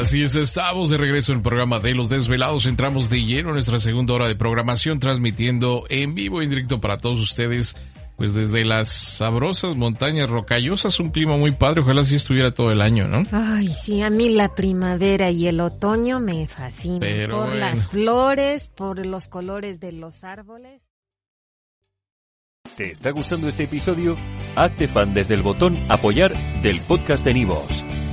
Así es, estamos de regreso en el programa de Los Desvelados. Entramos de lleno en nuestra segunda hora de programación, transmitiendo en vivo y en directo para todos ustedes, pues desde las sabrosas montañas rocallosas, un clima muy padre. Ojalá así estuviera todo el año, ¿no? Ay, sí, a mí la primavera y el otoño me fascinan. Pero por bueno. las flores, por los colores de los árboles. ¿Te está gustando este episodio? Hazte fan desde el botón Apoyar del podcast de Nivos.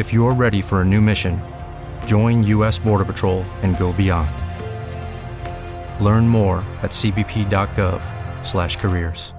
If you're ready for a new mission, join U.S. Border Patrol and go beyond. Learn more at cbp.gov/careers.